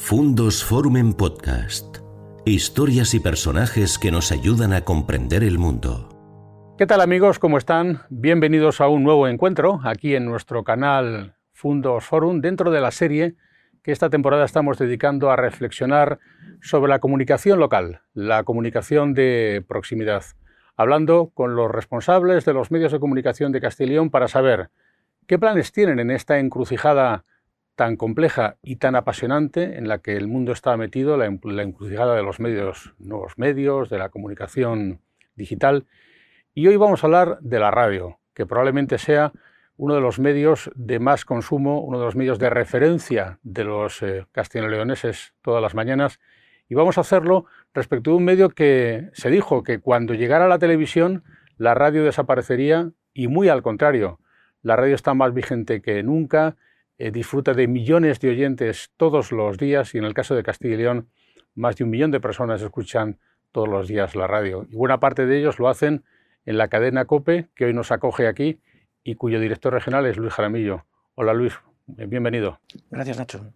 Fundos Forum en Podcast. Historias y personajes que nos ayudan a comprender el mundo. ¿Qué tal amigos? ¿Cómo están? Bienvenidos a un nuevo encuentro aquí en nuestro canal Fundos Forum dentro de la serie que esta temporada estamos dedicando a reflexionar sobre la comunicación local, la comunicación de proximidad, hablando con los responsables de los medios de comunicación de Castileón para saber qué planes tienen en esta encrucijada tan compleja y tan apasionante en la que el mundo está metido, la, encrucijada de los medios, nuevos medios, de la comunicación digital. Y hoy vamos a hablar de la radio, que probablemente sea uno de los medios de más consumo, uno de los medios de referencia de los eh, castellano-leoneses todas las mañanas. Y vamos a hacerlo respecto de un medio que se dijo que cuando llegara la televisión, la radio desaparecería y muy al contrario, la radio está más vigente que nunca, eh, disfruta de millones de oyentes todos los días y en el caso de Castilla y León, más de un millón de personas escuchan todos los días la radio. Y buena parte de ellos lo hacen en la cadena COPE, que hoy nos acoge aquí y cuyo director regional es Luis Jaramillo. Hola Luis, bienvenido. Gracias Nacho.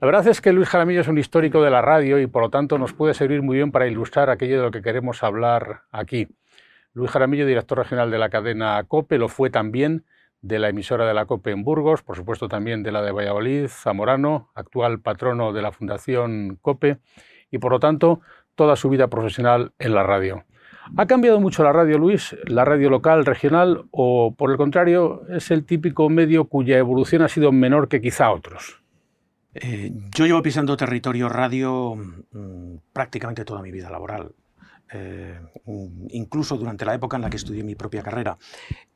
La verdad es que Luis Jaramillo es un histórico de la radio y por lo tanto nos puede servir muy bien para ilustrar aquello de lo que queremos hablar aquí. Luis Jaramillo, director regional de la cadena COPE, lo fue también de la emisora de la COPE en Burgos, por supuesto también de la de Valladolid, Zamorano, actual patrono de la Fundación COPE, y por lo tanto toda su vida profesional en la radio. ¿Ha cambiado mucho la radio, Luis? ¿La radio local, regional o, por el contrario, es el típico medio cuya evolución ha sido menor que quizá otros? Eh, yo llevo pisando territorio radio mm, prácticamente toda mi vida laboral. Eh, incluso durante la época en la que estudié mi propia carrera,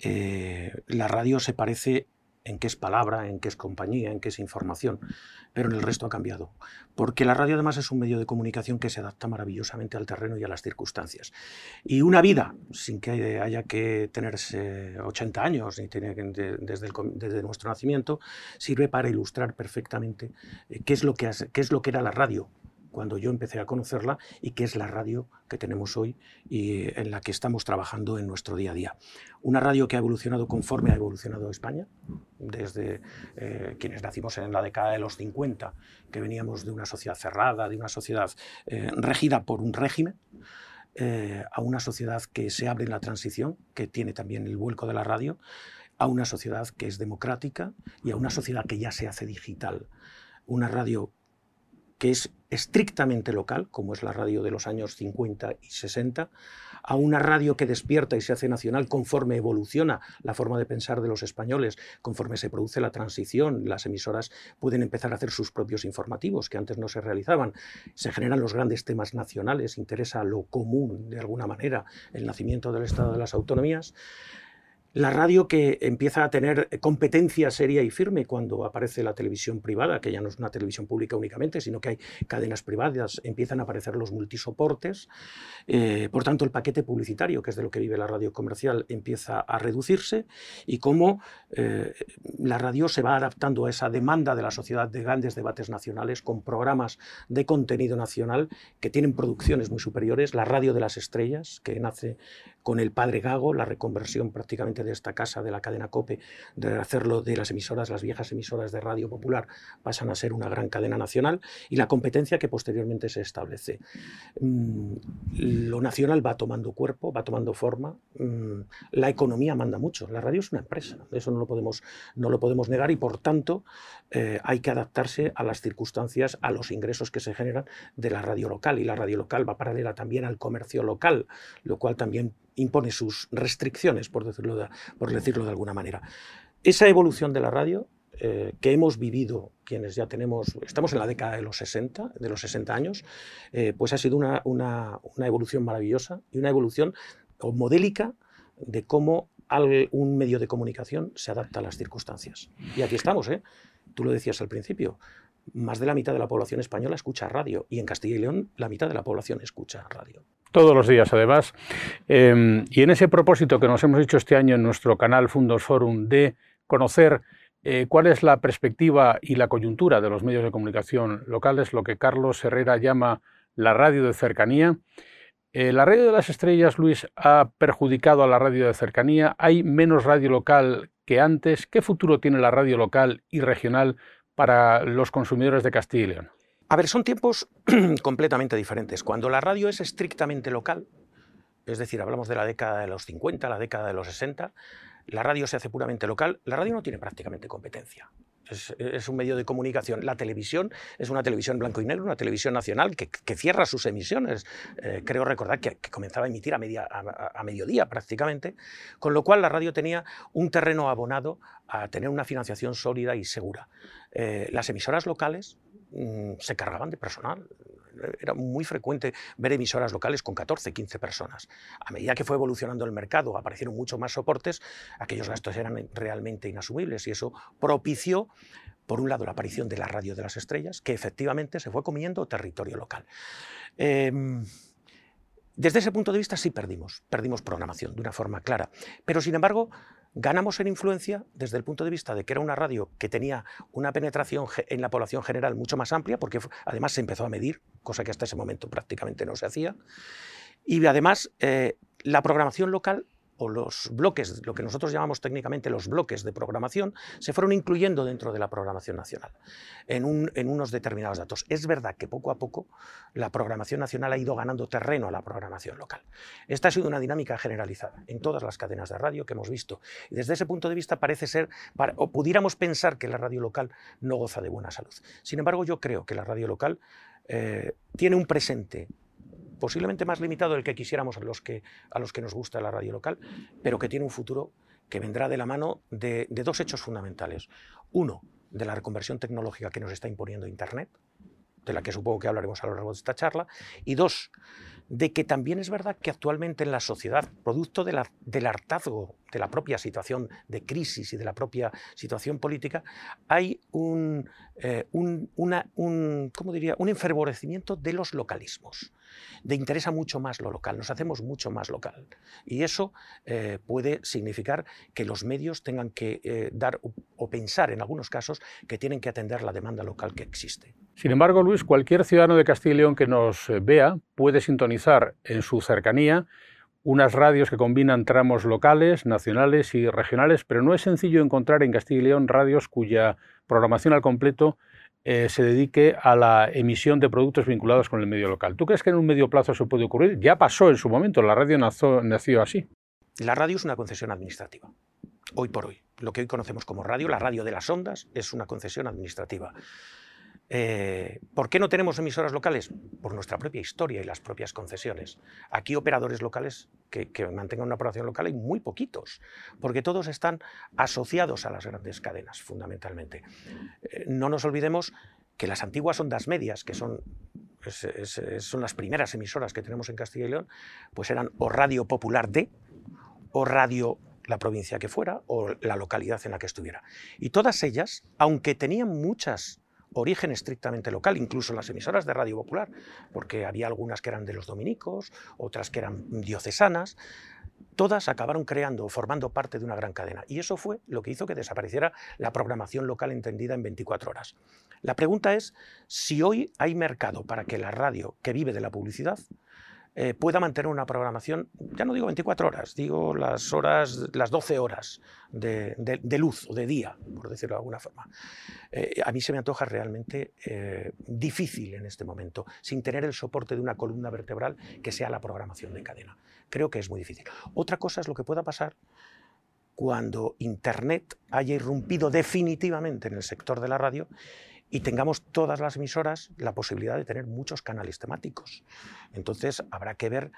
eh, la radio se parece en qué es palabra, en qué es compañía, en qué es información, pero en el resto ha cambiado. Porque la radio además es un medio de comunicación que se adapta maravillosamente al terreno y a las circunstancias. Y una vida, sin que haya que tenerse 80 años, ni tener, desde, desde nuestro nacimiento, sirve para ilustrar perfectamente eh, qué es, lo que, qué es lo que era la radio cuando yo empecé a conocerla y que es la radio que tenemos hoy y en la que estamos trabajando en nuestro día a día. Una radio que ha evolucionado conforme ha evolucionado España, desde eh, quienes nacimos en la década de los 50, que veníamos de una sociedad cerrada, de una sociedad eh, regida por un régimen, eh, a una sociedad que se abre en la transición, que tiene también el vuelco de la radio, a una sociedad que es democrática y a una sociedad que ya se hace digital. Una radio que es estrictamente local, como es la radio de los años 50 y 60, a una radio que despierta y se hace nacional conforme evoluciona la forma de pensar de los españoles, conforme se produce la transición, las emisoras pueden empezar a hacer sus propios informativos que antes no se realizaban, se generan los grandes temas nacionales, interesa lo común de alguna manera, el nacimiento del Estado de las Autonomías, la radio que empieza a tener competencia seria y firme cuando aparece la televisión privada, que ya no es una televisión pública únicamente, sino que hay cadenas privadas, empiezan a aparecer los multisoportes, eh, por tanto el paquete publicitario, que es de lo que vive la radio comercial, empieza a reducirse y cómo eh, la radio se va adaptando a esa demanda de la sociedad de grandes debates nacionales con programas de contenido nacional que tienen producciones muy superiores, la radio de las estrellas, que nace con el padre Gago, la reconversión prácticamente de esta casa, de la cadena COPE, de hacerlo de las emisoras, las viejas emisoras de radio popular, pasan a ser una gran cadena nacional y la competencia que posteriormente se establece. Mm, lo nacional va tomando cuerpo, va tomando forma, mm, la economía manda mucho, la radio es una empresa, eso no lo podemos, no lo podemos negar y por tanto eh, hay que adaptarse a las circunstancias, a los ingresos que se generan de la radio local y la radio local va paralela también al comercio local, lo cual también impone sus restricciones, por decirlo de, por decirlo de alguna manera. Esa evolución de la radio eh, que hemos vivido quienes ya tenemos, estamos en la década de los 60, de los 60 años, eh, pues ha sido una, una, evolución maravillosa y una evolución modélica de cómo un medio de comunicación se adapta a las circunstancias. Y aquí estamos, ¿eh? Tú lo decías al principio, más de la mitad de la población española escucha radio y en Castilla y León la mitad de la población escucha radio. Todos los días, además. Em, y en ese propósito que nos hemos hecho este año en nuestro canal Fundos Forum de conocer eh, cuál es la perspectiva y la coyuntura de los medios de comunicación locales, lo que Carlos Herrera llama la radio de cercanía. Eh, la radio de las estrellas, Luis, ha perjudicado a la radio de cercanía. Hay menos radio local que antes. ¿Qué futuro tiene la radio local y regional para los consumidores de Castilla y León? A ver, son tiempos completamente diferentes. Cuando la radio es estrictamente local, es decir, hablamos de la década de los 50, la década de los 60, la radio se hace puramente local, la radio no tiene prácticamente competencia. Es, un medio de comunicación. La televisión es una televisión blanco y negro, una televisión nacional que, cierra sus emisiones. Eh, creo recordar que, comenzaba a emitir a, mediodía prácticamente, con lo cual la radio tenía un terreno abonado a tener una financiación sólida y segura. Eh, las emisoras locales se cargaban de personal era muy frecuente ver emisoras locales con 14, 15 personas. A medida que fue evolucionando el mercado, aparecieron mucho más soportes, aquellos gastos eran realmente inasumibles y eso propició por un lado, la aparición de la radio de las estrellas, que efectivamente se fue comiendo territorio local. Em, desde ese punto de vista sí perdimos, perdimos programación de una forma clara, pero sin embargo Ganamos en influencia desde el punto de vista de que era una radio que tenía una penetración en la población general mucho más amplia, porque además se empezó a medir, cosa que hasta ese momento prácticamente no se hacía, y además eh, la programación local o los bloques, lo que nosotros llamamos técnicamente los bloques de programación, se fueron incluyendo dentro de la programación nacional, en, unos determinados datos. Es verdad que poco a poco la programación nacional ha ido ganando terreno a la programación local. Esta ha sido una dinámica generalizada en todas las cadenas de radio que hemos visto. Y desde ese punto de vista parece ser, o pudiéramos pensar que la radio local no goza de buena salud. Sin embargo, yo creo que la radio local eh, tiene un presente posiblemente más limitado del que quisiéramos a los que, a los que nos gusta la radio local, pero que tiene un futuro que vendrá de la mano de, de dos hechos fundamentales. Uno, de la reconversión tecnológica que nos está imponiendo Internet, de la que supongo que hablaremos a lo largo de esta charla, y dos, de que también es verdad que actualmente en la sociedad, producto del hartazgo de la propia situación de crisis y de la propia situación política, hay un, eh, una, diría? un enfervorecimiento de los localismos. De interesa mucho más lo local, nos hacemos mucho más local. Y eso eh, puede significar que los medios tengan que eh, dar o pensar en algunos casos que tienen que atender la demanda local que existe. Sin embargo, Luis, cualquier ciudadano de Castilla y León que nos vea puede sintonizar en su cercanía unas radios que combinan tramos locales, nacionales y regionales, pero no es sencillo encontrar en Castilla y León radios cuya programación al completo eh, se dedique a la emisión de productos vinculados con el medio local. ¿Tú crees que en un medio plazo eso puede ocurrir? Ya pasó en su momento, la radio nació así. La radio es una concesión administrativa, hoy por hoy. Lo que hoy conocemos como radio, la radio de las ondas, es una concesión administrativa. Eh, ¿Por qué no tenemos emisoras locales? Por nuestra propia historia y las propias concesiones. Aquí operadores locales que, mantengan una operación local hay muy poquitos, porque todos están asociados a las grandes cadenas, fundamentalmente. Eh, no nos olvidemos que las antiguas ondas medias, que son, son las primeras emisoras que tenemos en Castilla y León, pues eran o Radio Popular de, o Radio la provincia que fuera, o la localidad en la que estuviera. Y todas ellas, aunque tenían muchas origen estrictamente local, incluso las emisoras de Radio Popular, porque había algunas que eran de los dominicos, otras que eran diocesanas, todas acabaron creando formando parte de una gran cadena. Y eso fue lo que hizo que desapareciera la programación local entendida en 24 horas. La pregunta es si hoy hay mercado para que la radio, que vive de la publicidad, eh, pueda mantener una programación, ya no digo 24 horas, digo las horas, las 12 horas de, luz o de día, por decirlo de alguna forma. Eh, a mí se me antoja realmente eh, difícil en este momento, sin tener el soporte de una columna vertebral que sea la programación de cadena. Creo que es muy difícil. Otra cosa es lo que pueda pasar cuando Internet haya irrumpido definitivamente en el sector de la radio y tengamos todas las emisoras la posibilidad de tener muchos canales temáticos. Entonces habrá que ver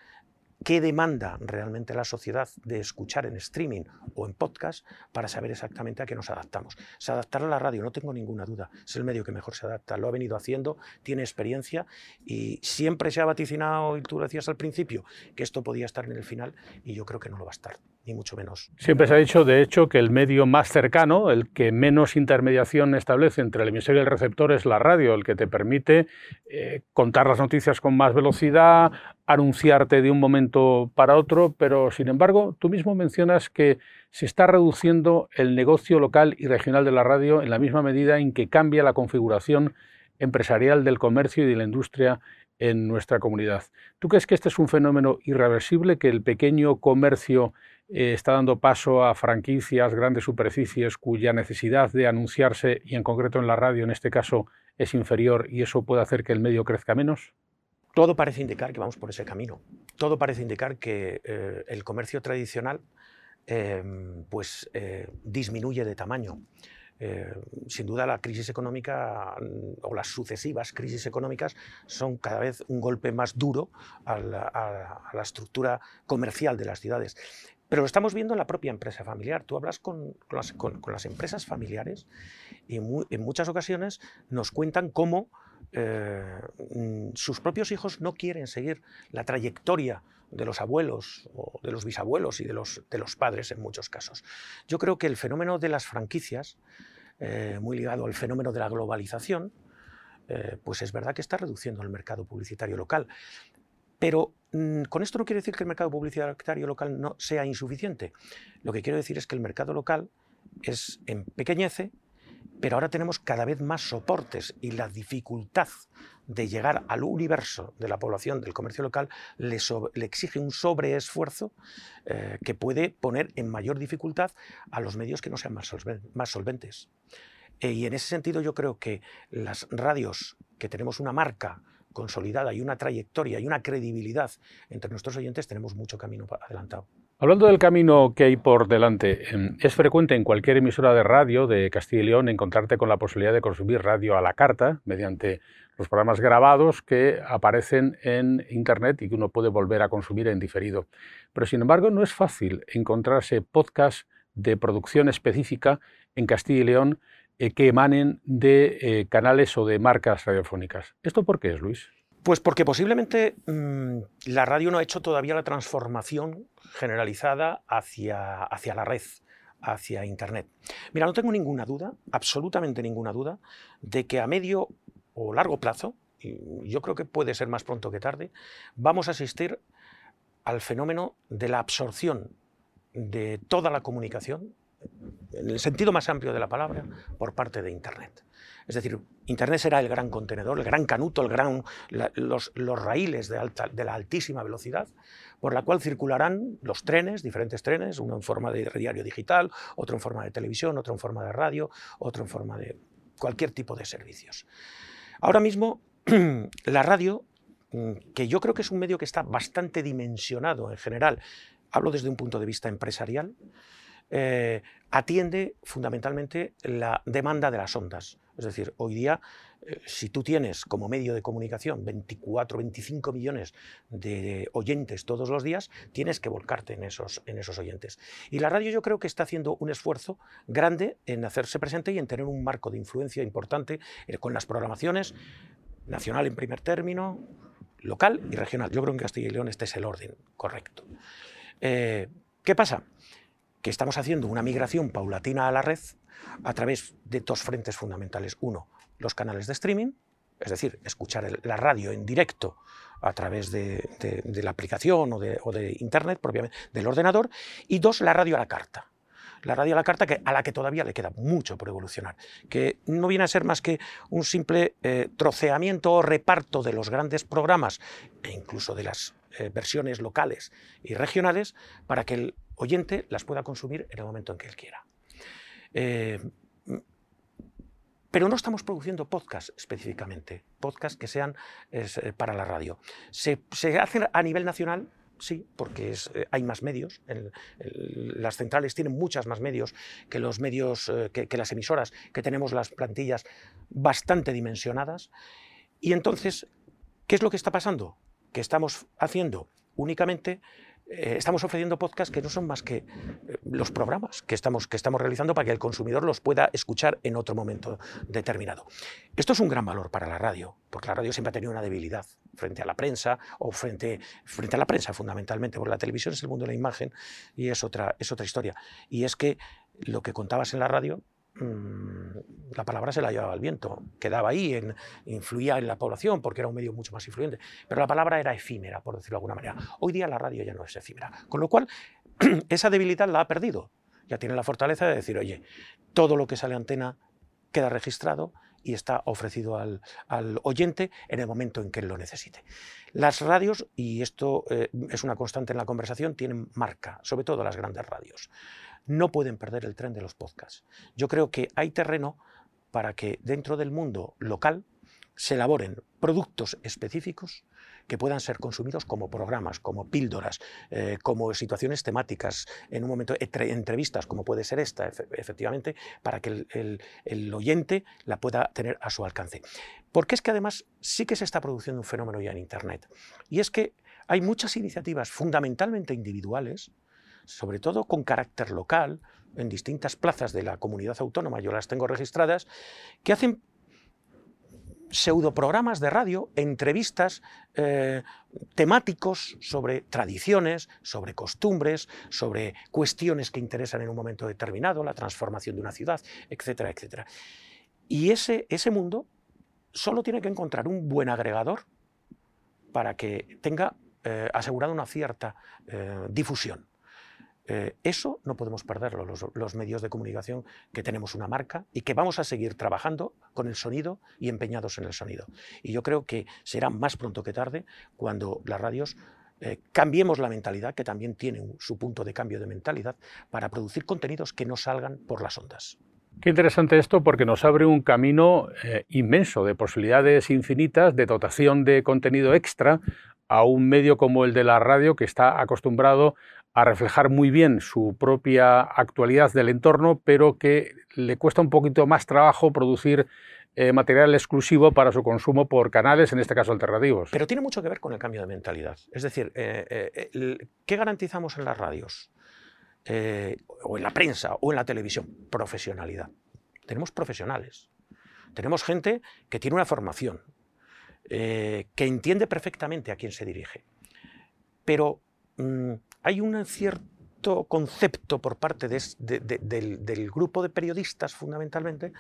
qué demanda realmente la sociedad de escuchar en streaming o en podcast para saber exactamente a qué nos adaptamos. Se adaptará a la radio, no tengo ninguna duda, es el medio que mejor se adapta, lo ha venido haciendo, tiene experiencia y siempre se ha vaticinado, y tú lo decías al principio, que esto podía estar en el final y yo creo que no lo va a estar, ni mucho menos. Siempre se ha dicho, de hecho, que el medio más cercano, el que menos intermediación establece entre el emisor y el receptor es la radio, el que te permite eh, contar las noticias con más velocidad, anunciarte de un momento para otro, pero sin embargo tú mismo mencionas que se está reduciendo el negocio local y regional de la radio en la misma medida en que cambia la configuración empresarial del comercio y de la industria en nuestra comunidad. ¿Tú crees que este es un fenómeno irreversible, que el pequeño comercio eh, está dando paso a franquicias, grandes superficies cuya necesidad de anunciarse, y en concreto en la radio en este caso, es inferior y eso puede hacer que el medio crezca menos? Todo parece indicar que vamos por ese camino. Todo parece indicar que eh, el comercio tradicional em, pues, eh, disminuye de tamaño. Sin duda la crisis económica mm, o las sucesivas crisis económicas son cada vez un golpe más duro a la, estructura comercial de las ciudades. Pero lo estamos viendo en la propia empresa familiar. Tú hablas con, las, empresas familiares y en muchas ocasiones nos cuentan cómo eh, mm, sus propios hijos no quieren seguir la trayectoria de los abuelos o de los bisabuelos y de los, de los padres en muchos casos. Yo creo que el fenómeno de las franquicias, eh, muy ligado al fenómeno de la globalización, eh, pues es verdad que está reduciendo el mercado publicitario local. Pero mm, con esto no quiere decir que el mercado publicitario local no sea insuficiente. Lo que quiero decir es que el mercado local es empequeñece pero ahora tenemos cada vez más soportes y la dificultad de llegar al universo de la población del comercio local le, exige un sobreesfuerzo eh, que puede poner en mayor dificultad a los medios que no sean más, solventes. Eh, y en ese sentido yo creo que las radios que tenemos una marca consolidada y una trayectoria y una credibilidad entre nuestros oyentes tenemos mucho camino adelantado. Hablando del camino que hay por delante, em, es frecuente en cualquier emisora de radio de Castilla y León encontrarte con la posibilidad de consumir radio a la carta mediante los programas grabados que aparecen en Internet y que uno puede volver a consumir en diferido. Pero sin embargo no es fácil encontrarse podcasts de producción específica en Castilla y León eh, que emanen de eh, canales o de marcas radiofónicas. ¿Esto por qué es, Luis? Pues porque posiblemente mm, la radio no ha hecho todavía la transformación generalizada hacia, hacia la red, hacia Internet. Mira, no tengo ninguna duda, absolutamente ninguna duda, de que a medio o largo plazo, y yo creo que puede ser más pronto que tarde, vamos a asistir al fenómeno de la absorción de toda la comunicación, en el sentido más amplio de la palabra, por parte de Internet. Es decir, Internet será el gran contenedor, el gran canuto, el gran, los, raíles de, alta, de la altísima velocidad, por la cual circularán los trenes, diferentes trenes, uno en forma de diario digital, otro en forma de televisión, otro en forma de radio, otro en forma de cualquier tipo de servicios. Ahora mismo, la radio, que yo creo que es un medio que está bastante dimensionado en general, hablo desde un punto de vista empresarial, eh, atiende fundamentalmente la demanda de las ondas. Es decir, hoy día, eh, si tú tienes como medio de comunicación 24, 25 millones de oyentes todos los días, tienes que volcarte en esos, en esos oyentes. Y la radio yo creo que está haciendo un esfuerzo grande en hacerse presente y en tener un marco de influencia importante eh, con las programaciones nacional en primer término, local y regional. Yo creo que en Castilla y León este es el orden correcto. ¿Qué pasa? Que estamos haciendo una migración paulatina a la red a través de dos frentes fundamentales. Uno, los canales de streaming, es decir, escuchar la radio en directo a través de, la aplicación o de, Internet, propiamente, del ordenador. Y dos, la radio a la carta. La radio a la carta que, a la que todavía le queda mucho por evolucionar, que no viene a ser más que un simple eh, troceamiento o reparto de los grandes programas e incluso de las eh, versiones locales y regionales para que el oyente las pueda consumir en el momento en que él quiera. Eh, pero no estamos produciendo podcasts específicamente, podcasts que sean para la radio. Se, hacen a nivel nacional, sí, porque eh, hay más medios. las centrales tienen muchas más medios que los medios, que, las emisoras, que tenemos las plantillas bastante dimensionadas. Y entonces, ¿qué es lo que está pasando? Que estamos haciendo únicamente eh, estamos ofreciendo podcasts que no son más que eh, los programas que estamos, que estamos realizando para que el consumidor los pueda escuchar en otro momento determinado. Esto es un gran valor para la radio, porque la radio siempre ha tenido una debilidad frente a la prensa o frente, frente a la prensa fundamentalmente, porque la televisión es el mundo de la imagen y es otra, es otra historia. Y es que lo que contabas en la radio la palabra se la llevaba el viento, quedaba ahí, en, influía en la población porque era un medio mucho más influyente, pero la palabra era efímera, por decirlo de alguna manera. Hoy día la radio ya no es efímera, con lo cual esa debilidad la ha perdido. Ya tiene la fortaleza de decir, oye, todo lo que sale antena queda registrado y está ofrecido al, oyente en el momento en que él lo necesite. Las radios, y esto eh, es una constante en la conversación, tienen marca, sobre todo las grandes radios no pueden perder el tren de los podcasts. Yo creo que hay terreno para que dentro del mundo local se elaboren productos específicos que puedan ser consumidos como programas, como píldoras, eh, como situaciones temáticas, en un momento entrevistas, como puede ser esta, efectivamente, para que el, oyente la pueda tener a su alcance. Porque es que además sí que se está produciendo un fenómeno ya en Internet. Y es que hay muchas iniciativas fundamentalmente individuales, sobre todo con carácter local, en distintas plazas de la comunidad autónoma, yo las tengo registradas, que hacen pseudoprogramas de radio, entrevistas eh, temáticos sobre tradiciones, sobre costumbres, sobre cuestiones que interesan en un momento determinado, la transformación de una ciudad, etcétera, etcétera. Y ese, ese mundo solo tiene que encontrar un buen agregador para que tenga eh, asegurada una cierta eh, difusión. Eh, eso no podemos perderlo, los, medios de comunicación que tenemos una marca y que vamos a seguir trabajando con el sonido y empeñados en el sonido. Y yo creo que será más pronto que tarde cuando las radios eh, cambiemos la mentalidad, que también tiene su punto de cambio de mentalidad, para producir contenidos que no salgan por las ondas. Qué interesante esto porque nos abre un camino eh, inmenso de posibilidades infinitas de dotación de contenido extra a un medio como el de la radio que está acostumbrado a reflejar muy bien su propia actualidad del entorno, pero que le cuesta un poquito más trabajo producir eh, material exclusivo para su consumo por canales, en este caso alternativos. Pero tiene mucho que ver con el cambio de mentalidad. Es decir, eh, eh, ¿qué garantizamos en las radios? o en la prensa o en la televisión. Profesionalidad. Tenemos profesionales. Tenemos gente que tiene una formación, que entiende perfectamente a quién se dirige. Pero mm, hay un cierto concepto por parte del, grupo de periodistas, fundamentalmente,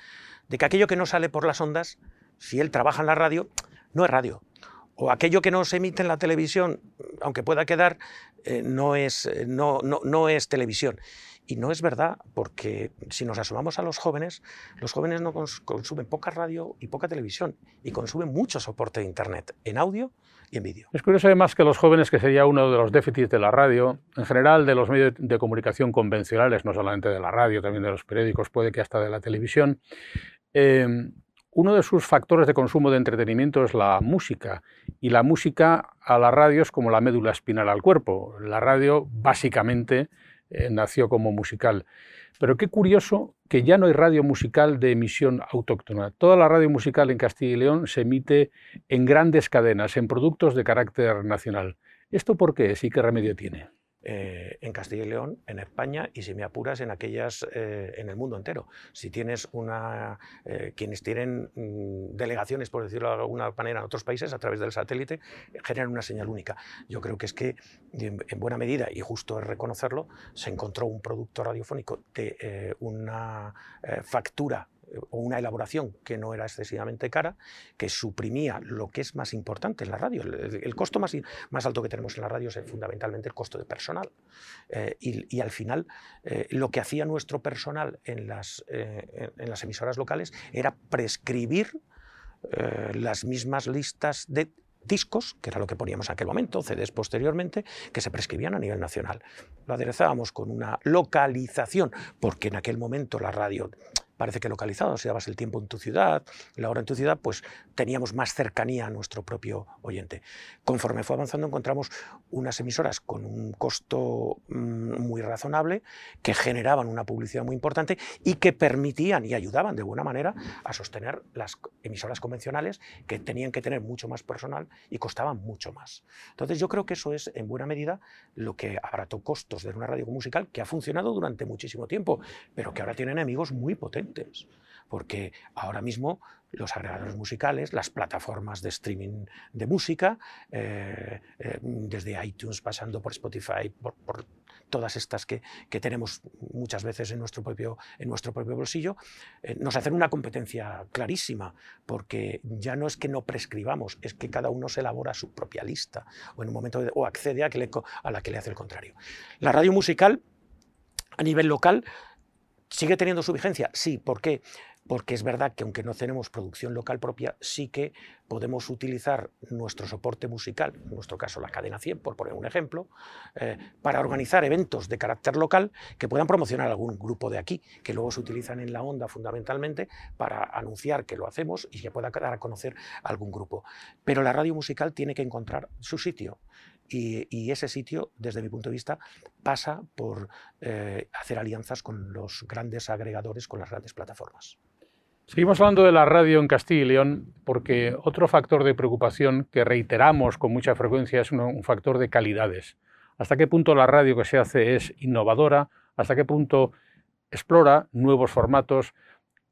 de que aquello que no sale por las ondas, si él trabaja en la radio, no es radio. O aquello que no se emite en la televisión, aunque pueda quedar, eh, eh, no es televisión. Y no es verdad, porque si nos asomamos a los jóvenes, los jóvenes no consumen poca radio y poca televisión, y consumen mucho soporte de Internet, en audio y en vídeo. Es curioso además que los jóvenes, que sería uno de los déficits de la radio, en general de los medios de comunicación convencionales, no solamente de la radio, también de los periódicos, puede que hasta de la televisión, eh, uno de sus factores de consumo de entretenimiento es la música, y la música a la radio es como la médula espinal al cuerpo. La radio básicamente eh, nació como musical. Pero qué curioso que ya no hay radio musical de emisión autóctona. Toda la radio musical en Castilla y León se emite en grandes cadenas, en productos de carácter nacional. ¿Esto por qué es y qué remedio tiene? Eh, en Castilla y León, en España y si me apuras en aquellas eh, en el mundo entero. Si tienes una eh, quienes tienen mm, delegaciones, por decirlo de alguna manera, en otros países a través del satélite generan una señal única. Yo creo que es que en, buena medida y justo es reconocerlo se encontró un producto radiofónico de una factura o una elaboración que no era excesivamente cara, que suprimía lo que es más importante en la radio. El, costo más, más, alto que tenemos en la radio es fundamentalmente el costo de personal. Eh, y, al final, eh, lo que hacía nuestro personal en las, eh, en las emisoras locales era prescribir las mismas listas de discos, que era lo que poníamos en aquel momento, CDs posteriormente, que se prescribían a nivel nacional. Lo aderezábamos con una localización, porque en aquel momento la radio parece que localizado, si dabas el tiempo en tu ciudad, la hora en tu ciudad, pues teníamos más cercanía a nuestro propio oyente. Conforme fue avanzando encontramos unas emisoras con un costo mm, muy razonable, que generaban una publicidad muy importante y que permitían y ayudaban de buena manera a sostener las emisoras convencionales que tenían que tener mucho más personal y costaban mucho más. Entonces yo creo que eso es en buena medida lo que abarató costos de una radio musical que ha funcionado durante muchísimo tiempo, pero que ahora tiene enemigos muy potentes porque ahora mismo los agregadores musicales, las plataformas de streaming de música, eh, eh, desde iTunes pasando por Spotify, por, todas estas que, tenemos muchas veces en nuestro propio, en nuestro propio bolsillo, eh, nos hacen una competencia clarísima, porque ya no es que no prescribamos, es que cada uno se elabora su propia lista o en un momento o accede a, que a la que le hace el contrario. La radio musical a nivel local ¿Sigue teniendo su vigencia? Sí, ¿por qué? porque es verdad que aunque no tenemos producción local propia, sí que podemos utilizar nuestro soporte musical, en nuestro caso la cadena 100, por poner un ejemplo, eh, para organizar eventos de carácter local que puedan promocionar algún grupo de aquí, que luego se utilizan en la onda fundamentalmente para anunciar que lo hacemos y que pueda dar a conocer algún grupo. Pero la radio musical tiene que encontrar su sitio. Y, ese sitio, desde mi punto de vista, pasa por eh, hacer alianzas con los grandes agregadores, con las grandes plataformas. Seguimos hablando de la radio en Castilla y León porque otro factor de preocupación que reiteramos con mucha frecuencia es un factor de calidades. ¿Hasta qué punto la radio que se hace es innovadora? ¿Hasta qué punto explora nuevos formatos?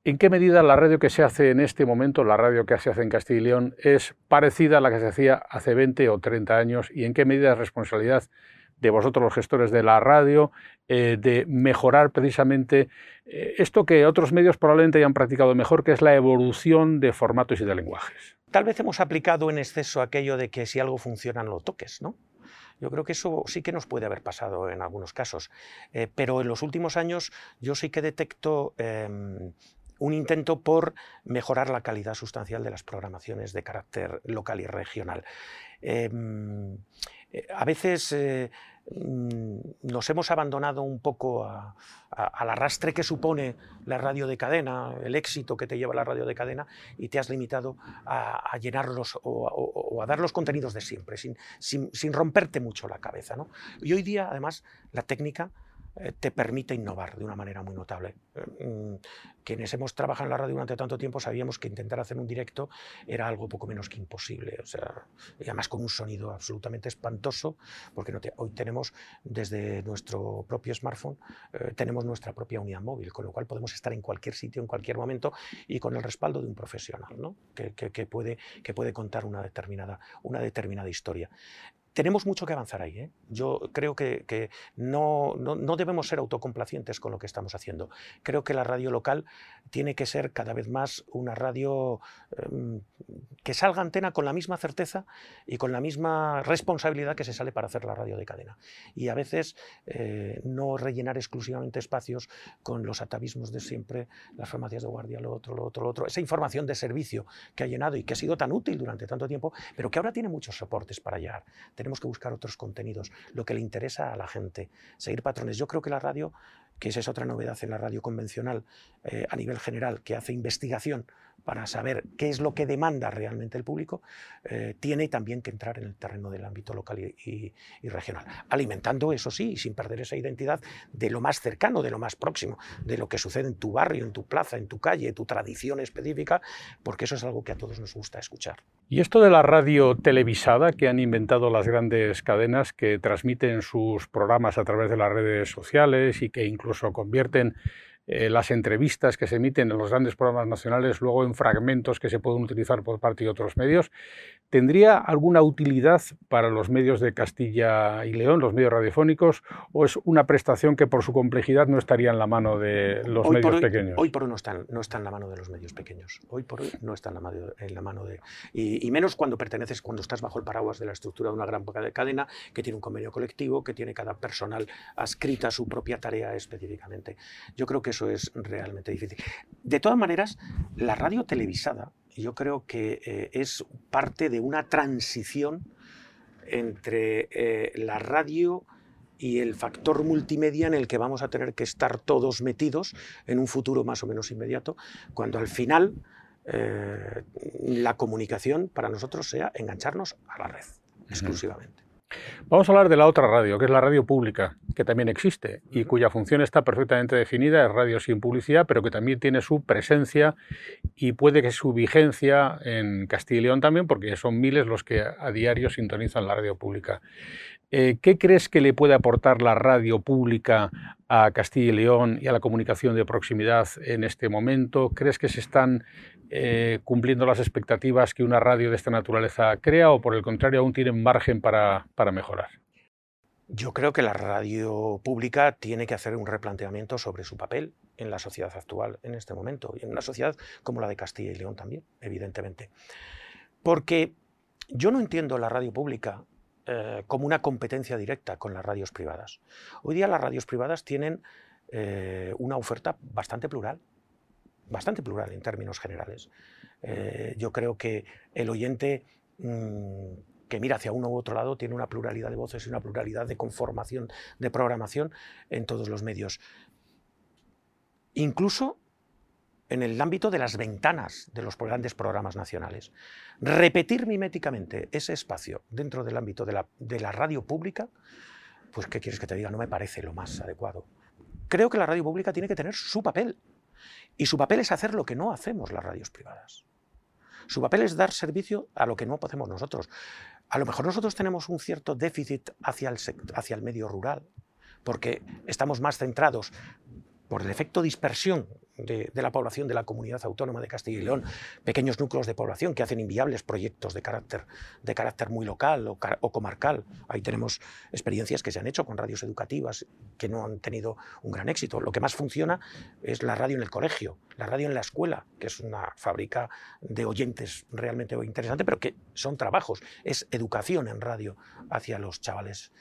¿En qué medida la radio que se hace en este momento, la radio que se hace en Castilla y León, es parecida a la que se hacía hace 20 o 30 años? ¿Y en qué medida es responsabilidad de vosotros los gestores de la radio, eh, de mejorar precisamente eh, esto que otros medios probablemente hayan practicado mejor, que es la evolución de formatos y de lenguajes. Tal vez hemos aplicado en exceso aquello de que si algo funciona no lo toques, ¿no? Yo creo que eso sí que nos puede haber pasado en algunos casos, eh, pero en los últimos años yo sí que detecto em, un intento por mejorar la calidad sustancial de las programaciones de carácter local y regional. Em, eh, a veces eh, mm, nos hemos abandonado un poco al arrastre que supone la radio de cadena, el éxito que te lleva la radio de cadena, y te has limitado a, llenarlos o, a dar los contenidos de siempre, sin, romperte mucho la cabeza. Y hoy día, además, la técnica te permite innovar de una manera muy notable. Eh, mm, quienes hemos trabajado en la radio durante tanto tiempo sabíamos que intentar hacer un directo era algo poco menos que imposible. O sea, y además con un sonido absolutamente espantoso, porque hoy tenemos desde nuestro propio smartphone, eh, tenemos nuestra propia unidad móvil, con lo cual podemos estar en cualquier sitio, en cualquier momento y con el respaldo de un profesional ¿no? que, que, puede, que puede contar una determinada, una determinada historia tenemos mucho que avanzar ahí. ¿eh? Yo creo que, no, no, debemos ser autocomplacientes con lo que estamos haciendo. Creo que la radio local tiene que ser cada vez más una radio em, que salga antena con la misma certeza y con la misma responsabilidad que se sale para hacer la radio de cadena. Y a veces eh, no rellenar exclusivamente espacios con los atavismos de siempre, las farmacias de guardia, lo otro, lo otro, lo otro. Esa información de servicio que ha llenado y que ha sido tan útil durante tanto tiempo, pero que ahora tiene muchos soportes para llegar tenemos que buscar otros contenidos, lo que le interesa a la gente, seguir patrones. Yo creo que la radio, que esa es otra novedad en la radio convencional eh, a nivel general, que hace investigación para saber qué es lo que demanda realmente el público, eh, tiene también que entrar en el terreno del ámbito local y, regional, alimentando, eso sí, sin perder esa identidad de lo más cercano, de lo más próximo, de lo que sucede en tu barrio, en tu plaza, en tu calle, tu tradición específica, porque eso es algo que a todos nos gusta escuchar. Y esto de la radio televisada que han inventado las grandes cadenas que transmiten sus programas a través de las redes sociales y que incluso convierten eh, las entrevistas que se emiten en los grandes programas nacionales, luego en fragmentos que se pueden utilizar por parte de otros medios, ¿tendría alguna utilidad para los medios de Castilla y León, los medios radiofónicos, o es una prestación que por su complejidad no estaría en la mano de los medios pequeños? Hoy por hoy no está, no está en la mano de los medios pequeños. Hoy por hoy no está en la, mano, en la mano de... Y, y, menos cuando perteneces, cuando estás bajo el paraguas de la estructura de una gran cadena que tiene un convenio colectivo, que tiene cada personal adscrita a su propia tarea específicamente. Yo creo que eso es realmente difícil. De todas maneras, la radio televisada yo creo que eh, es parte de una transición entre eh, la radio y el factor multimedia en el que vamos a tener que estar todos metidos en un futuro más o menos inmediato, cuando al final eh, la comunicación para nosotros sea engancharnos a la red exclusivamente. Vamos a hablar de la otra radio, que es la radio pública, que también existe y cuya función está perfectamente definida, es radio sin publicidad, pero que también tiene su presencia y puede que su vigencia en Castilla y León también, porque son miles los que a diario sintonizan la radio pública. Eh, ¿Qué crees que le puede aportar la radio pública a Castilla y León y a la comunicación de proximidad en este momento? ¿Crees que se están eh, cumpliendo las expectativas que una radio de esta naturaleza crea o por el contrario aún tienen margen para, para mejorar? Yo creo que la radio pública tiene que hacer un replanteamiento sobre su papel en la sociedad actual en este momento y en una sociedad como la de Castilla y León también, evidentemente. Porque yo no entiendo la radio pública eh, como una competencia directa con las radios privadas. Hoy día las radios privadas tienen eh, una oferta bastante plural, bastante plural en términos generales. Eh, yo creo que el oyente mm, que mira hacia uno u otro lado tiene una pluralidad de voces y una pluralidad de conformación, de programación en todos los medios. Incluso en el ámbito de las ventanas de los grandes programas nacionales. Repetir miméticamente ese espacio dentro del ámbito de la, de la radio pública, pues ¿qué quieres que te diga? No me parece lo más adecuado. Creo que la radio pública tiene que tener su papel. Y su papel es hacer lo que no hacemos las radios privadas. Su papel es dar servicio a lo que no hacemos nosotros. A lo mejor nosotros tenemos un cierto déficit hacia el, hacia el medio rural, porque estamos más centrados por el efecto dispersión de, la población de la comunidad autónoma de Castilla y León, pequeños núcleos de población que hacen inviables proyectos de carácter, de carácter muy local o, comarcal. Ahí tenemos experiencias que se han hecho con radios educativas que no han tenido un gran éxito. Lo que más funciona es la radio en el colegio, la radio en la escuela, que es una fábrica de oyentes realmente interesante, pero que son trabajos, es educación en radio hacia los chavales.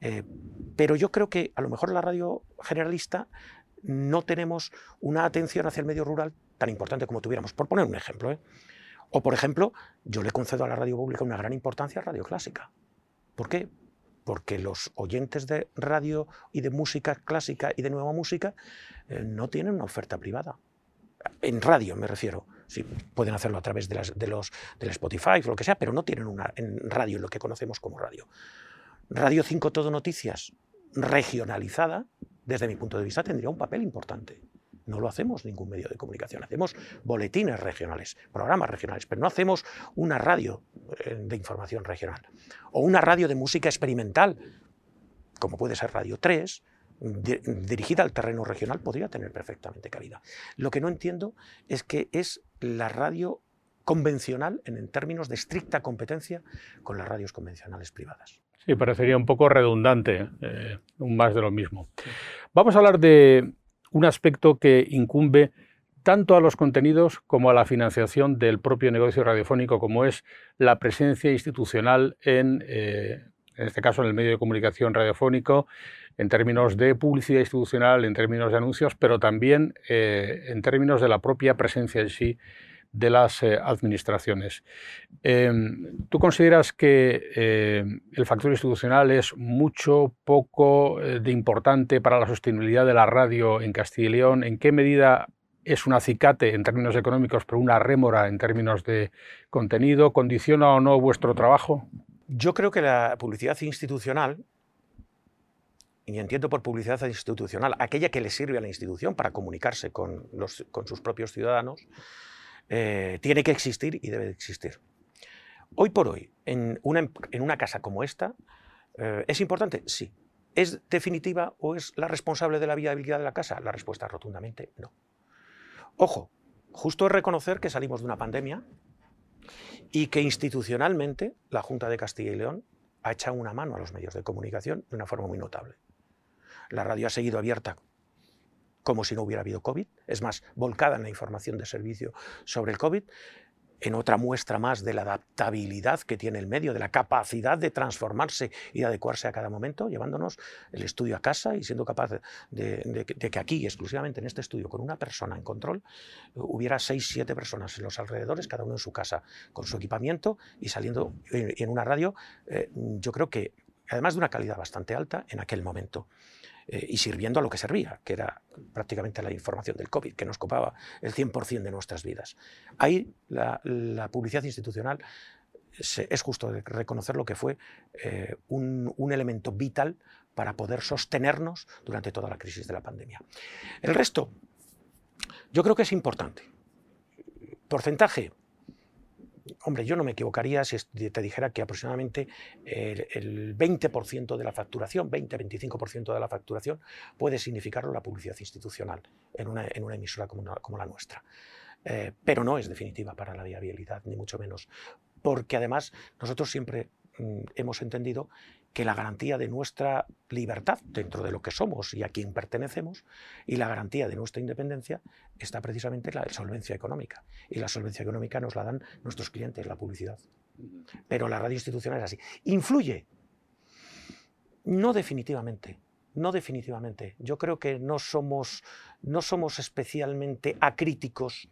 Eh, pero yo creo que a lo mejor la radio generalista no tenemos una atención hacia el medio rural tan importante como tuviéramos. Por poner un ejemplo. ¿eh? O, por ejemplo, yo le concedo a la radio pública una gran importancia a radio clásica. ¿Por qué? Porque los oyentes de radio y de música clásica y de nueva música eh, no tienen una oferta privada. En radio me refiero. Sí, pueden hacerlo a través de, las, de del Spotify o lo que sea, pero no tienen una en radio, lo que conocemos como radio. Radio 5 Todo Noticias, regionalizada, desde mi punto de vista, tendría un papel importante. No lo hacemos ningún medio de comunicación, hacemos boletines regionales, programas regionales, pero no hacemos una radio eh, de información regional o una radio de música experimental, como puede ser Radio 3, dirigida al terreno regional, podría tener perfectamente cabida. Lo que no entiendo es que es la radio convencional en, términos de estricta competencia con las radios convencionales privadas. Sí, parecería un poco redundante, eh, un más de lo mismo. Vamos a hablar de un aspecto que incumbe tanto a los contenidos como a la financiación del propio negocio radiofónico, como es la presencia institucional en, eh, en este caso, en el medio de comunicación radiofónico, en términos de publicidad institucional, en términos de anuncios, pero también eh, en términos de la propia presencia en sí de las eh, administraciones. Em, ¿Tú consideras que eh, el factor institucional es mucho, poco eh, de importante para la sostenibilidad de la radio en Castilla y León? ¿En qué medida es un acicate en términos económicos, pero una rémora en términos de contenido? ¿Condiciona o no vuestro trabajo? Yo creo que la publicidad institucional y entiendo por publicidad institucional, aquella que le sirve a la institución para comunicarse con, los, con sus propios ciudadanos, eh, tiene que existir y debe existir. Hoy por hoy, en una, en una casa como esta, eh, ¿es importante? Sí. ¿Es definitiva o es la responsable de la viabilidad de la casa? La respuesta es rotundamente no. Ojo, justo es reconocer que salimos de una pandemia y que institucionalmente la Junta de Castilla y León ha echado una mano a los medios de comunicación de una forma muy notable. La radio ha seguido abierta como si no hubiera habido COVID, es más, volcada en la información de servicio sobre el COVID, en otra muestra más de la adaptabilidad que tiene el medio, de la capacidad de transformarse y de adecuarse a cada momento, llevándonos el estudio a casa y siendo capaz de, que aquí, exclusivamente en este estudio, con una persona en control, hubiera seis, siete personas en los alrededores, cada uno en su casa, con su equipamiento y saliendo en, una radio, eh, yo creo que además de una calidad bastante alta en aquel momento. Eh, y sirviendo a lo que servía, que era prácticamente la información del COVID, que nos copaba el 100% de nuestras vidas. Ahí la, publicidad institucional es justo reconocer lo que fue eh, un, un, elemento vital para poder sostenernos durante toda la crisis de la pandemia. El resto, yo creo que es importante. Porcentaje, Hombre, yo no me equivocaría si te dijera que aproximadamente el, 20% de la facturación, 20-25% de la facturación, puede significarlo la publicidad institucional en una, emisora como, la nuestra. Eh, pero no es definitiva para la viabilidad, ni mucho menos. Porque además nosotros siempre mm, hemos entendido que la garantía de nuestra libertad dentro de lo que somos y a quien pertenecemos y la garantía de nuestra independencia está precisamente en la solvencia económica. Y la solvencia económica nos la dan nuestros clientes, la publicidad. Pero la radio institucional es así. ¿Influye? No definitivamente. No definitivamente. Yo creo que no somos, no somos especialmente acríticos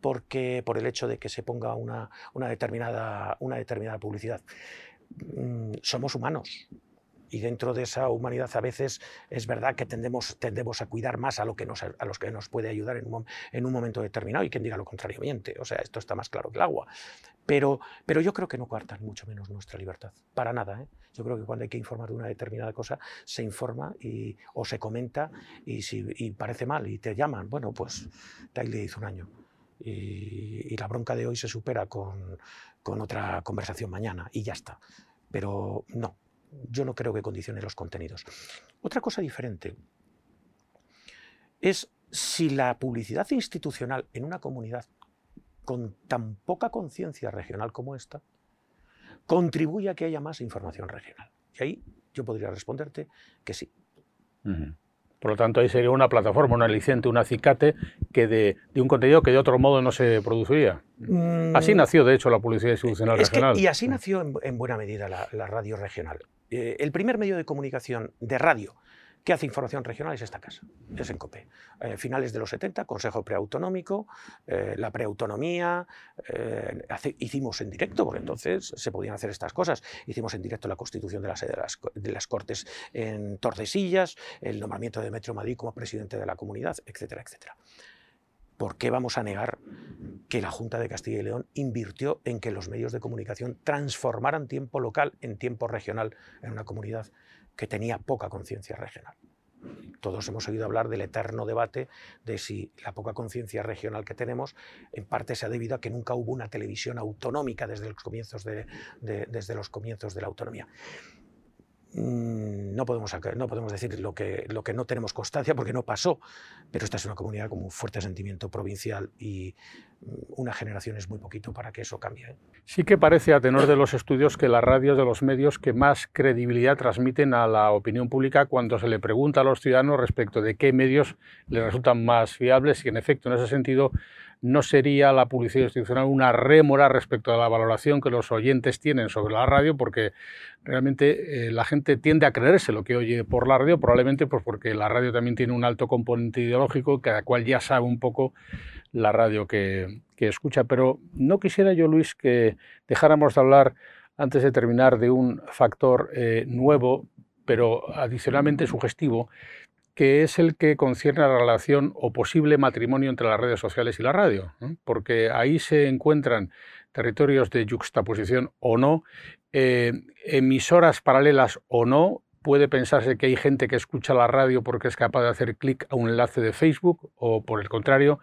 porque, por el hecho de que se ponga una, una determinada, una determinada publicidad. Mm, somos humanos y dentro de esa humanidad a veces es verdad que tendemos, tendemos a cuidar más a, lo que nos, a los que nos puede ayudar en un, en un momento determinado y quien diga lo contrario miente, o sea, esto está más claro que el agua. Pero, pero yo creo que no coartan mucho menos nuestra libertad, para nada. ¿eh? Yo creo que cuando hay que informar de una determinada cosa, se informa y, o se comenta y si y parece mal y te llaman, bueno, pues le hizo un año. Y, y, la bronca de hoy se supera con, con otra conversación mañana y ya está. Pero no, yo no creo que condicione los contenidos. Otra cosa diferente es si la publicidad institucional en una comunidad con tan poca conciencia regional como esta contribuye a que haya más información regional. Y ahí yo podría responderte que sí. Por lo tanto, ahí sería una plataforma, un aliciente, un acicate que de, un contenido que de otro modo no se produciría. Mm. así nació, de hecho, la publicidad institucional regional. y así nació en, buena medida la radio regional. Eh, el primer medio de comunicación de radio que hace información regional es esta casa, es en COPE. Eh, finales de los 70, Consejo Preautonómico, eh, la preautonomía, hicimos en directo, porque entonces se podían hacer estas cosas. Hicimos en directo la constitución de, de, las, de las, Cortes en Tordesillas, el nombramiento de Metro Madrid como presidente de la comunidad, etcétera, etcétera. ¿Por qué vamos a negar que la Junta de Castilla y León invirtió en que los medios de comunicación transformaran tiempo local en tiempo regional en una comunidad que tenía poca conciencia regional? Todos hemos oído hablar del eterno debate de si la poca conciencia regional que tenemos en parte se ha debido a que nunca hubo una televisión autonómica desde los comienzos de, desde los comienzos de la autonomía. Mm, no podemos, no podemos decir lo que, lo que no tenemos constancia porque no pasó, pero esta es una comunidad con un fuerte sentimiento provincial y una generación es muy poquito para que eso cambie. ¿eh? Sí que parece, a tenor de los estudios, que las radios de los medios que más credibilidad transmiten a la opinión pública cuando se le pregunta a los ciudadanos respecto de qué medios les resultan más fiables y en efecto, en ese sentido, no sería la publicidad institucional una rémora respecto a la valoración que los oyentes tienen sobre la radio, porque realmente eh, la gente tiende a creerse lo que oye por la radio, probablemente pues porque la radio también tiene un alto componente ideológico, cada cual ya sabe un poco la radio que, escucha. Pero no quisiera yo, Luis, que dejáramos de hablar, antes de terminar, de un factor eh, nuevo, pero adicionalmente sugestivo, que es el que concierne a la relación o posible matrimonio entre las redes sociales y la radio, porque ahí se encuentran territorios de juxtaposición o no, eh, emisoras paralelas o no. Puede pensarse que hay gente que escucha la radio porque es capaz de hacer clic a un enlace de Facebook o por el contrario,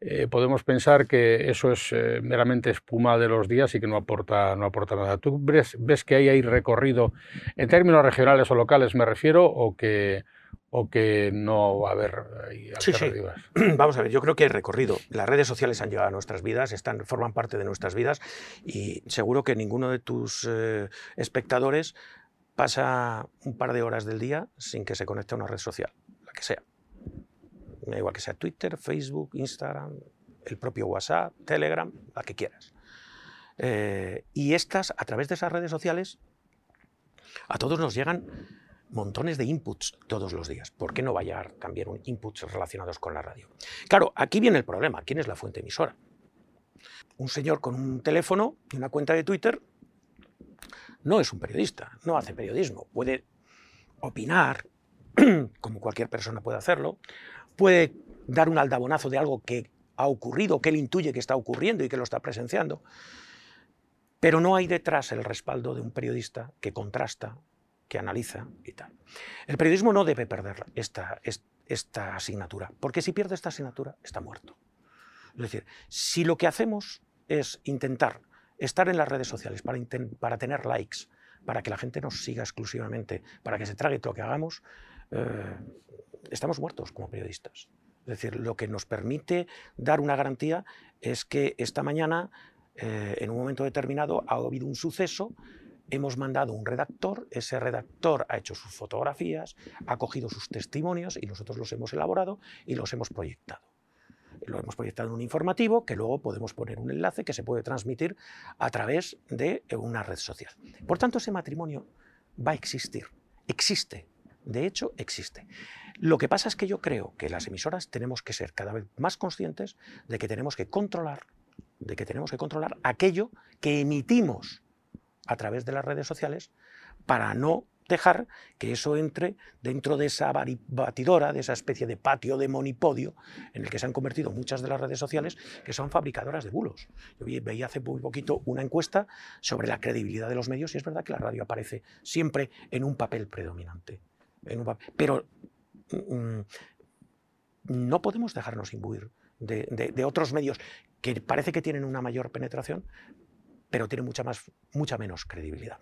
eh, podemos pensar que eso es eh, meramente espuma de los días y que no aporta, no aporta nada. ¿Tú ves, ves que ahí hay recorrido en términos regionales o locales, me refiero, o que, o que no va a haber alternativas? Sí, sí. Vamos a ver, yo creo que hay recorrido. Las redes sociales han llegado a nuestras vidas, están, forman parte de nuestras vidas y seguro que ninguno de tus eh, espectadores pasa un par de horas del día sin que se conecte a una red social, la que sea. Da igual que sea Twitter, Facebook, Instagram, el propio WhatsApp, Telegram, la que quieras. Eh, y estas, a través de esas redes sociales, a todos nos llegan montones de inputs todos los días. ¿Por qué no va a llegar también un inputs relacionados con la radio? Claro, aquí viene el problema. ¿Quién es la fuente emisora? Un señor con un teléfono y una cuenta de Twitter no es un periodista, no hace periodismo. Puede opinar, como cualquier persona puede hacerlo, puede dar un aldabonazo de algo que ha ocurrido, que él intuye que está ocurriendo y que lo está presenciando, pero no hay detrás el respaldo de un periodista que contrasta, que analiza y tal. El periodismo no debe perder esta, asignatura, porque si pierde esta asignatura está muerto. Es decir, si lo que hacemos es intentar estar en las redes sociales para, para tener likes, para que la gente nos siga exclusivamente, para que se trague todo lo que hagamos, eh, estamos muertos como periodistas. Es decir, lo que nos permite dar una garantía es que esta mañana, eh, en un momento determinado, ha habido un suceso hemos mandado un redactor, ese redactor ha hecho sus fotografías, ha cogido sus testimonios y nosotros los hemos elaborado y los hemos proyectado. Lo hemos proyectado en un informativo que luego podemos poner un enlace que se puede transmitir a través de una red social. Por tanto, ese matrimonio va a existir, existe, De hecho, existe. Lo que pasa es que yo creo que las emisoras tenemos que ser cada vez más conscientes de que tenemos que controlar, de que tenemos que controlar aquello que emitimos a través de las redes sociales para no dejar que eso entre dentro de esa batidora, de esa especie de patio de monipodio en el que se han convertido muchas de las redes sociales que son fabricadoras de bulos. Yo veía hace muy poquito una encuesta sobre la credibilidad de los medios y es verdad que la radio aparece siempre en un papel predominante. pero mm, no podemos dejarnos imbuir de, otros medios que parece que tienen una mayor penetración, pero tienen mucha, más, mucha menos credibilidad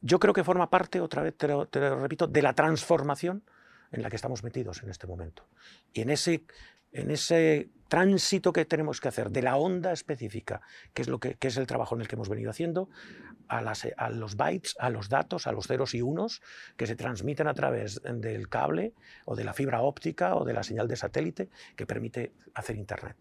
yo creo que forma parte, otra vez te lo, repito, de la transformación en la que estamos metidos en este momento. Y en ese, en ese tránsito que tenemos que hacer de la onda específica, que es, lo que, es el trabajo en el que hemos venido haciendo, a, los bytes, a los datos, a los ceros y unos que se transmiten a través del cable o de la fibra óptica o de la señal de satélite que permite hacer Internet.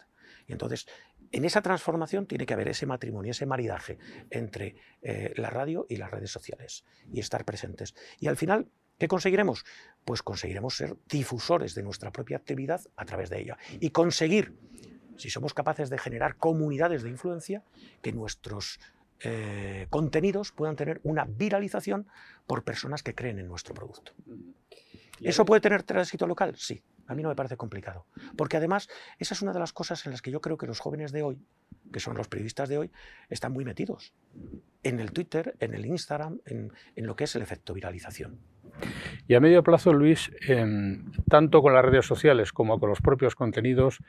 Y entonces en esa transformación tiene que haber ese matrimonio, ese maridaje entre eh, la radio y las redes sociales y estar presentes. Y al final, ¿qué conseguiremos? Pues conseguiremos ser difusores de nuestra propia actividad a través de ella y conseguir, si somos capaces de generar comunidades de influencia, que nuestros eh, contenidos puedan tener una viralización por personas que creen en nuestro producto. ¿Eso puede tener tránsito local? Sí. A mí no me parece complicado. Porque además, esa es una de las cosas en las que yo creo que los jóvenes de hoy, que son los periodistas de hoy, están muy metidos. En el Twitter, en el Instagram, en, lo que es el efecto viralización. Y a medio plazo, Luis, tanto con las redes sociales como con los propios contenidos,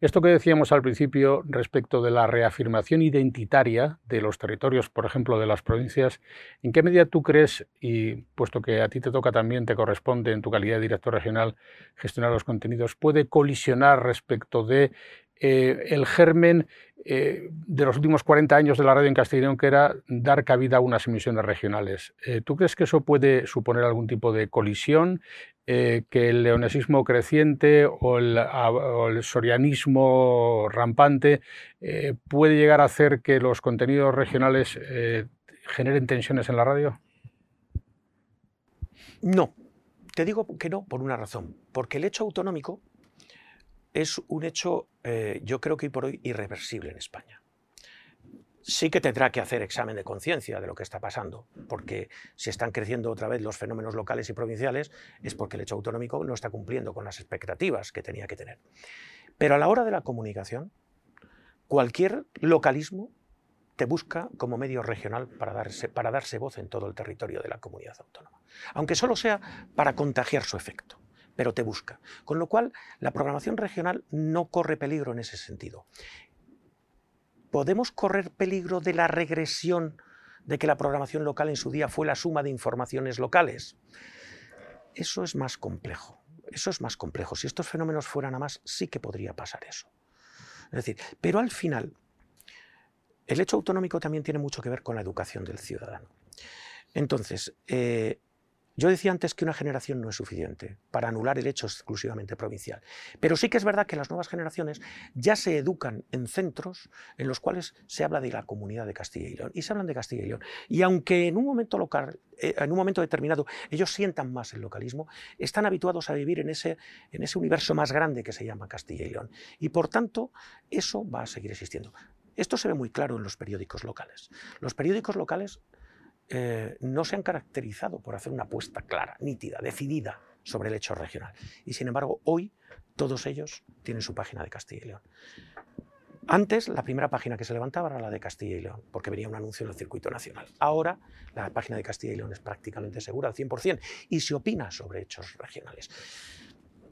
esto que decíamos al principio respecto de la reafirmación identitaria de los territorios, por ejemplo, de las provincias, ¿en qué medida tú crees, y puesto que a ti te toca también, te corresponde en tu calidad de director regional gestionar los contenidos, puede colisionar respecto de eh, el germen eh, de los últimos 40 años de la radio en Castellón, que era dar cabida a unas emisiones regionales. Eh, ¿Tú crees que eso puede suponer algún tipo de colisión? ¿Que el leonesismo creciente o el, sorianismo rampante puede llegar a hacer que los contenidos regionales generen tensiones en la radio? No, te digo que no por una razón, porque el hecho autonómico es un hecho, eh, yo creo que hoy por hoy, irreversible en España. Sí que tendrá que hacer examen de conciencia de lo que está pasando, porque si están creciendo otra vez los fenómenos locales y provinciales es porque el hecho autonómico no está cumpliendo con las expectativas que tenía que tener. Pero a la hora de la comunicación, cualquier localismo te busca como medio regional para darse, para darse voz en todo el territorio de la comunidad autónoma, aunque solo sea para contagiar su efecto pero te busca. Con lo cual, la programación regional no corre peligro en ese sentido. ¿Podemos correr peligro de la regresión de que la programación local en su día fue la suma de informaciones locales? Eso es más complejo. Eso es más complejo. Si estos fenómenos fueran a más, sí que podría pasar eso. Es decir, pero al final, el hecho autonómico también tiene mucho que ver con la educación del ciudadano. Entonces, eh, yo decía antes que una generación no es suficiente para anular el hecho exclusivamente provincial, pero sí que es verdad que las nuevas generaciones ya se educan en centros en los cuales se habla de la comunidad de Castilla y León y se hablan de Castilla y León. Y aunque en un momento local, eh, en un momento determinado ellos sientan más el localismo, están habituados a vivir en ese, en ese universo más grande que se llama Castilla y León. Y por tanto, eso va a seguir existiendo. Esto se ve muy claro en los periódicos locales. Los periódicos locales eh, no se han caracterizado por hacer una apuesta clara, nítida, decidida sobre el hecho regional. Y sin embargo, hoy todos ellos tienen su página de Castilla y León. Antes, la primera página que se levantaba era la de Castilla y León, porque venía un anuncio en el circuito nacional. Ahora, la página de Castilla y León es prácticamente segura al 100% y se opina sobre hechos regionales.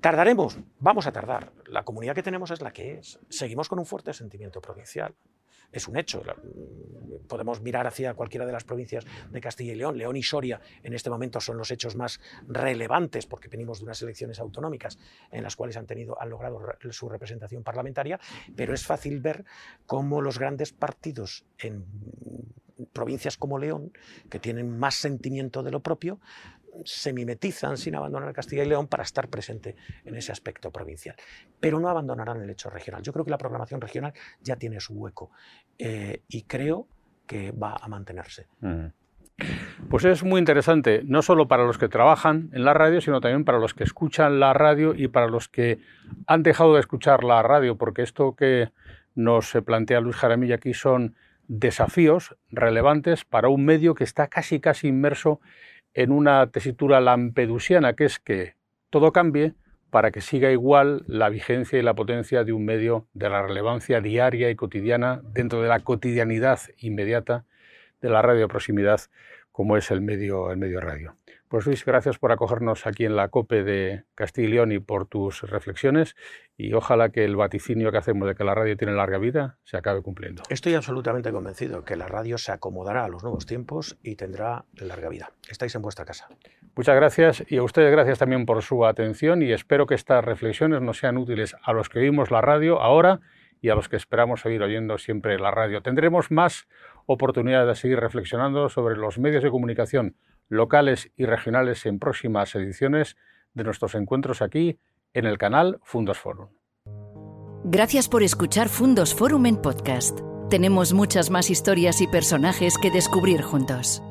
¿Tardaremos? Vamos a tardar. La comunidad que tenemos es la que es. Seguimos con un fuerte sentimiento provincial es un hecho. Podemos mirar hacia cualquiera de las provincias de Castilla y León. León y Soria en este momento son los hechos más relevantes porque venimos de unas elecciones autonómicas en las cuales han, tenido, han logrado su representación parlamentaria, pero es fácil ver cómo los grandes partidos en provincias como León, que tienen más sentimiento de lo propio, se mimetizan sin abandonar Castilla y León para estar presente en ese aspecto provincial. Pero no abandonarán el hecho regional. Yo creo que la programación regional ya tiene su hueco eh, y creo que va a mantenerse. Pues es muy interesante, no solo para los que trabajan en la radio, sino también para los que escuchan la radio y para los que han dejado de escuchar la radio, porque esto que nos plantea Luis Jaramillo aquí son desafíos relevantes para un medio que está casi casi inmerso en una tesitura lampedusiana, que es que todo cambie para que siga igual la vigencia y la potencia de un medio de la relevancia diaria y cotidiana dentro de la cotidianidad inmediata de la radio proximidad como es el medio, el medio radio. Pues Luis, gracias por acogernos aquí en la COPE de Castilla y León y por tus reflexiones y ojalá que el vaticinio que hacemos de que la radio tiene larga vida se acabe cumpliendo. Estoy absolutamente convencido que la radio se acomodará a los nuevos tiempos y tendrá larga vida. Estáis en vuestra casa. Muchas gracias y a ustedes gracias también por su atención y espero que estas reflexiones nos sean útiles a los que oímos la radio ahora y a los que esperamos seguir oyendo siempre la radio. Tendremos más oportunidad de seguir reflexionando sobre los medios de comunicación locales y regionales en próximas ediciones de nuestros encuentros aquí en el canal Fundos Forum. Gracias por escuchar Fundos Forum en podcast. Tenemos muchas más historias y personajes que descubrir juntos.